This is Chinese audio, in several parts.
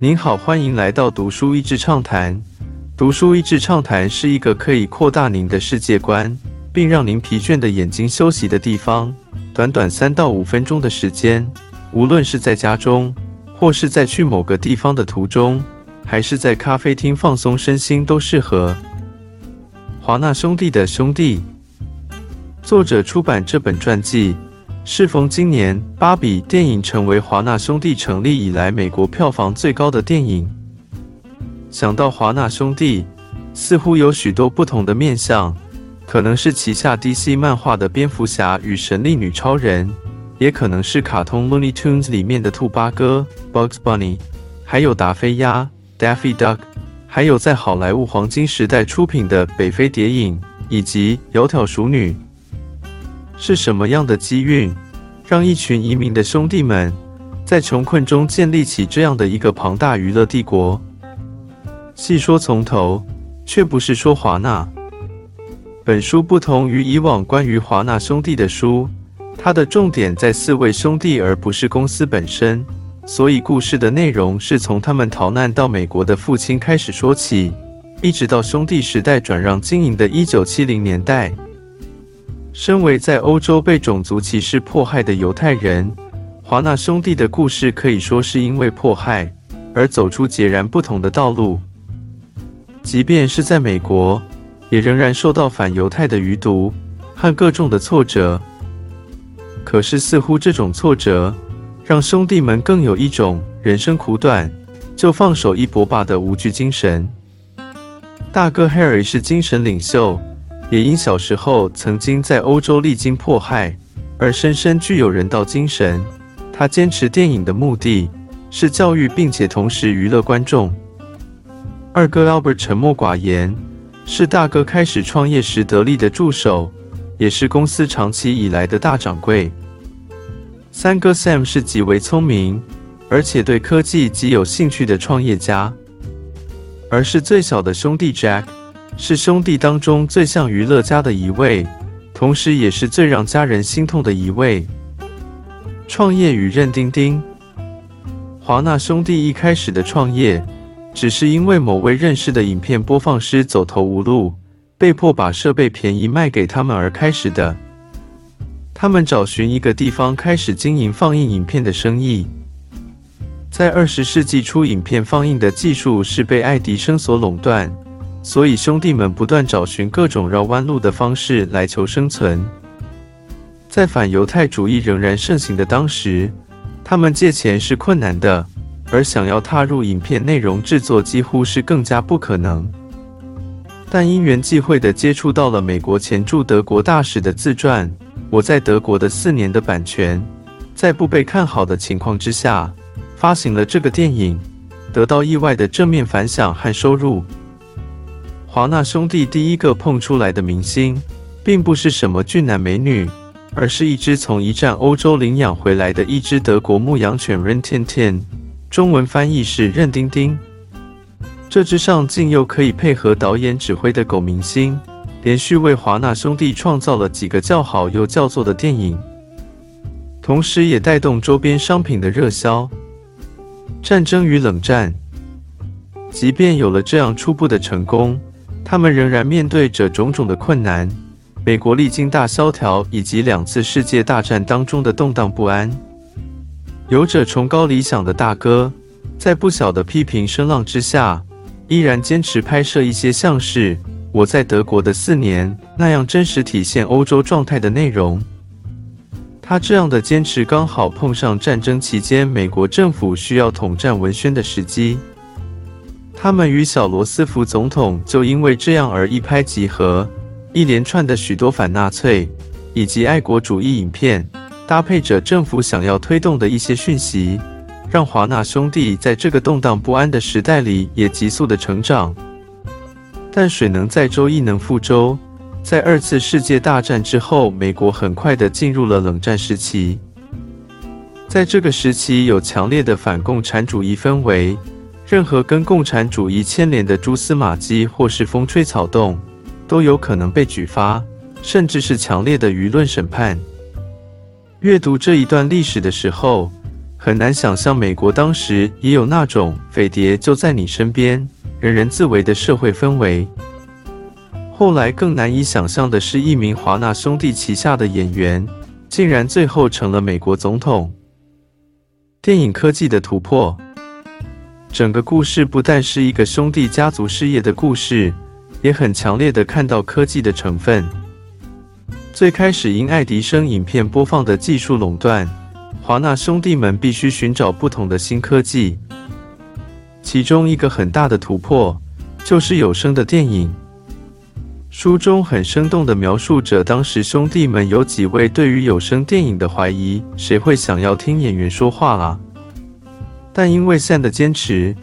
您好，欢迎来到读书益智畅谈。读书益智畅谈是一个可以扩大您的世界观，并让您疲倦的眼睛休息的地方。短短三到五分钟的时间，无论是在家中，或是在去某个地方的途中，还是在咖啡厅放松身心，都适合。华纳兄弟的兄弟，作者出版这本传记。适逢今年《芭比》电影成为华纳兄弟成立以来美国票房最高的电影。想到华纳兄弟，似乎有许多不同的面相，可能是旗下 DC 漫画的蝙蝠侠与神力女超人，也可能是卡通 Looney Tunes 里面的兔八哥 Bugs Bunny，还有达菲鸭 Daffy Duck，还有在好莱坞黄金时代出品的北非谍影以及窈窕淑女。是什么样的机运，让一群移民的兄弟们在穷困中建立起这样的一个庞大娱乐帝国？细说从头，却不是说华纳。本书不同于以往关于华纳兄弟的书，它的重点在四位兄弟，而不是公司本身。所以故事的内容是从他们逃难到美国的父亲开始说起，一直到兄弟时代转让经营的一九七零年代。身为在欧洲被种族歧视迫害的犹太人，华纳兄弟的故事可以说是因为迫害而走出截然不同的道路。即便是在美国，也仍然受到反犹太的余毒和各种的挫折。可是，似乎这种挫折让兄弟们更有一种人生苦短就放手一搏吧的无惧精神。大哥 Harry 是精神领袖。也因小时候曾经在欧洲历经迫害，而深深具有人道精神。他坚持电影的目的是教育，并且同时娱乐观众。二哥 Albert 沉默寡言，是大哥开始创业时得力的助手，也是公司长期以来的大掌柜。三哥 Sam 是极为聪明，而且对科技极有兴趣的创业家，而是最小的兄弟 Jack。是兄弟当中最像娱乐家的一位，同时也是最让家人心痛的一位。创业与认丁丁，华纳兄弟一开始的创业，只是因为某位认识的影片播放师走投无路，被迫把设备便宜卖给他们而开始的。他们找寻一个地方开始经营放映影片的生意。在二十世纪初，影片放映的技术是被爱迪生所垄断。所以兄弟们不断找寻各种绕弯路的方式来求生存。在反犹太主义仍然盛行的当时，他们借钱是困难的，而想要踏入影片内容制作几乎是更加不可能。但因缘际会地接触到了美国前驻德国大使的自传《我在德国的四年》的版权，在不被看好的情况之下，发行了这个电影，得到意外的正面反响和收入。华纳兄弟第一个碰出来的明星，并不是什么俊男美女，而是一只从一战欧洲领养回来的一只德国牧羊犬 Ren Tin Tin，中文翻译是任丁丁。这只上镜又可以配合导演指挥的狗明星，连续为华纳兄弟创造了几个叫好又叫座的电影，同时也带动周边商品的热销。战争与冷战，即便有了这样初步的成功。他们仍然面对着种种的困难。美国历经大萧条以及两次世界大战当中的动荡不安。有着崇高理想的大哥，在不小的批评声浪之下，依然坚持拍摄一些像是《我在德国的四年》那样真实体现欧洲状态的内容。他这样的坚持刚好碰上战争期间美国政府需要统战文宣的时机。他们与小罗斯福总统就因为这样而一拍即合，一连串的许多反纳粹以及爱国主义影片，搭配着政府想要推动的一些讯息，让华纳兄弟在这个动荡不安的时代里也急速的成长。但水能载舟，亦能覆舟。在二次世界大战之后，美国很快的进入了冷战时期。在这个时期，有强烈的反共产主义氛围。任何跟共产主义牵连的蛛丝马迹或是风吹草动，都有可能被举发，甚至是强烈的舆论审判。阅读这一段历史的时候，很难想象美国当时也有那种匪谍就在你身边，人人自危的社会氛围。后来更难以想象的是，一名华纳兄弟旗下的演员，竟然最后成了美国总统。电影科技的突破，整个故事不但是一个兄弟家族事业的故事，也很强烈的看到科技的成分。最开始因爱迪生影片播放的技术垄断，华纳兄弟们必须寻找不同的新科技。其中一个很大的突破，就是有声的电影。书中很生动地描述着当时兄弟们有几位对于有声电影的怀疑：谁会想要听演员说话啊？但因为 Sam 的坚持，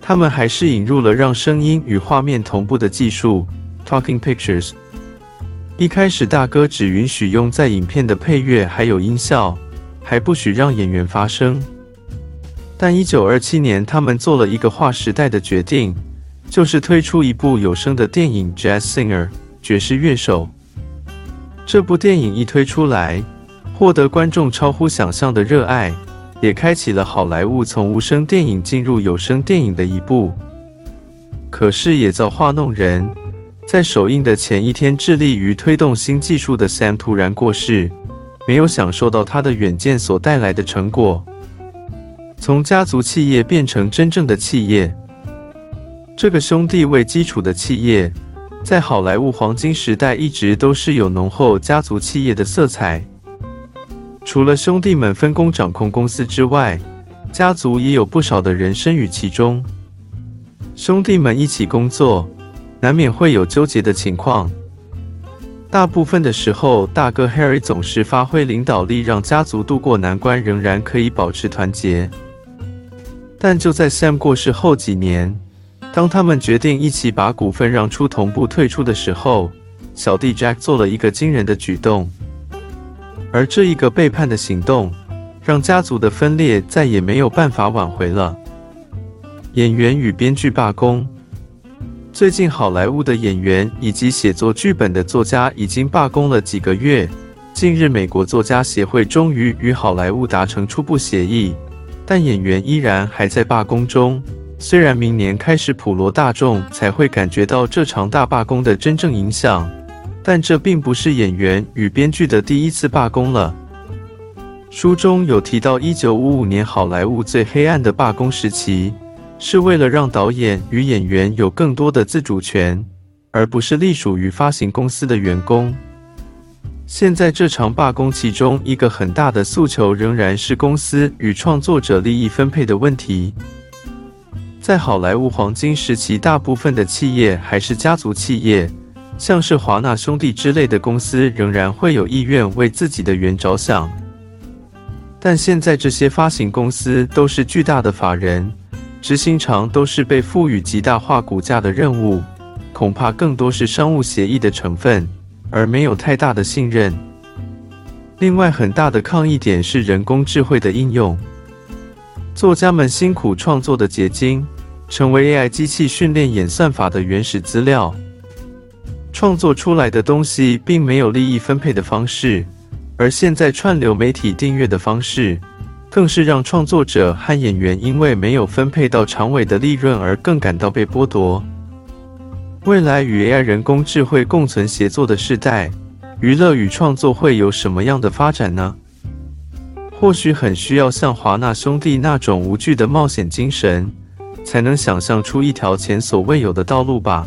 他们还是引入了让声音与画面同步的技术 （Talking Pictures）。一开始，大哥只允许用在影片的配乐还有音效，还不许让演员发声。但1927年，他们做了一个划时代的决定。就是推出一部有声的电影《Jazz Singer》爵士乐手。这部电影一推出来，获得观众超乎想象的热爱，也开启了好莱坞从无声电影进入有声电影的一步。可是也造化弄人，在首映的前一天，致力于推动新技术的 Sam 突然过世，没有享受到他的远见所带来的成果，从家族企业变成真正的企业。这个兄弟为基础的企业，在好莱坞黄金时代一直都是有浓厚家族企业的色彩。除了兄弟们分工掌控公司之外，家族也有不少的人参与其中。兄弟们一起工作，难免会有纠结的情况。大部分的时候，大哥 Harry 总是发挥领导力，让家族渡过难关，仍然可以保持团结。但就在 Sam 过世后几年，当他们决定一起把股份让出、同步退出的时候，小弟 Jack 做了一个惊人的举动，而这一个背叛的行动，让家族的分裂再也没有办法挽回了。演员与编剧罢工，最近好莱坞的演员以及写作剧本的作家已经罢工了几个月。近日，美国作家协会终于与好莱坞达成初步协议，但演员依然还在罢工中。虽然明年开始普罗大众才会感觉到这场大罢工的真正影响，但这并不是演员与编剧的第一次罢工了。书中有提到，一九五五年好莱坞最黑暗的罢工时期，是为了让导演与演员有更多的自主权，而不是隶属于发行公司的员工。现在这场罢工，其中一个很大的诉求仍然是公司与创作者利益分配的问题。在好莱坞黄金时期，大部分的企业还是家族企业，像是华纳兄弟之类的公司，仍然会有意愿为自己的员着想。但现在这些发行公司都是巨大的法人，执行长都是被赋予极大化股价的任务，恐怕更多是商务协议的成分，而没有太大的信任。另外，很大的抗议点是人工智慧的应用。作家们辛苦创作的结晶，成为 AI 机器训练演算法的原始资料。创作出来的东西并没有利益分配的方式，而现在串流媒体订阅的方式，更是让创作者和演员因为没有分配到长尾的利润而更感到被剥夺。未来与 AI 人工智慧共存协作的时代，娱乐与创作会有什么样的发展呢？或许很需要像华纳兄弟那种无惧的冒险精神，才能想象出一条前所未有的道路吧。